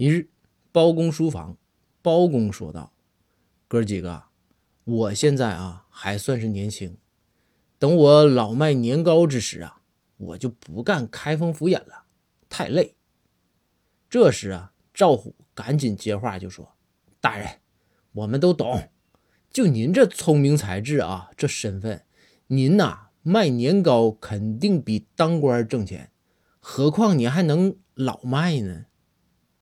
一日，包公书房，包公说道，哥几个，我现在啊还算是年轻，等我老迈年高之时啊。我就不干开封府尹了，太累。这时啊，赵虎赶紧接话就说，大人，我们都懂，就您这聪明才智啊，这身份，您呐，卖年糕肯定比当官挣钱，何况您还能老卖呢。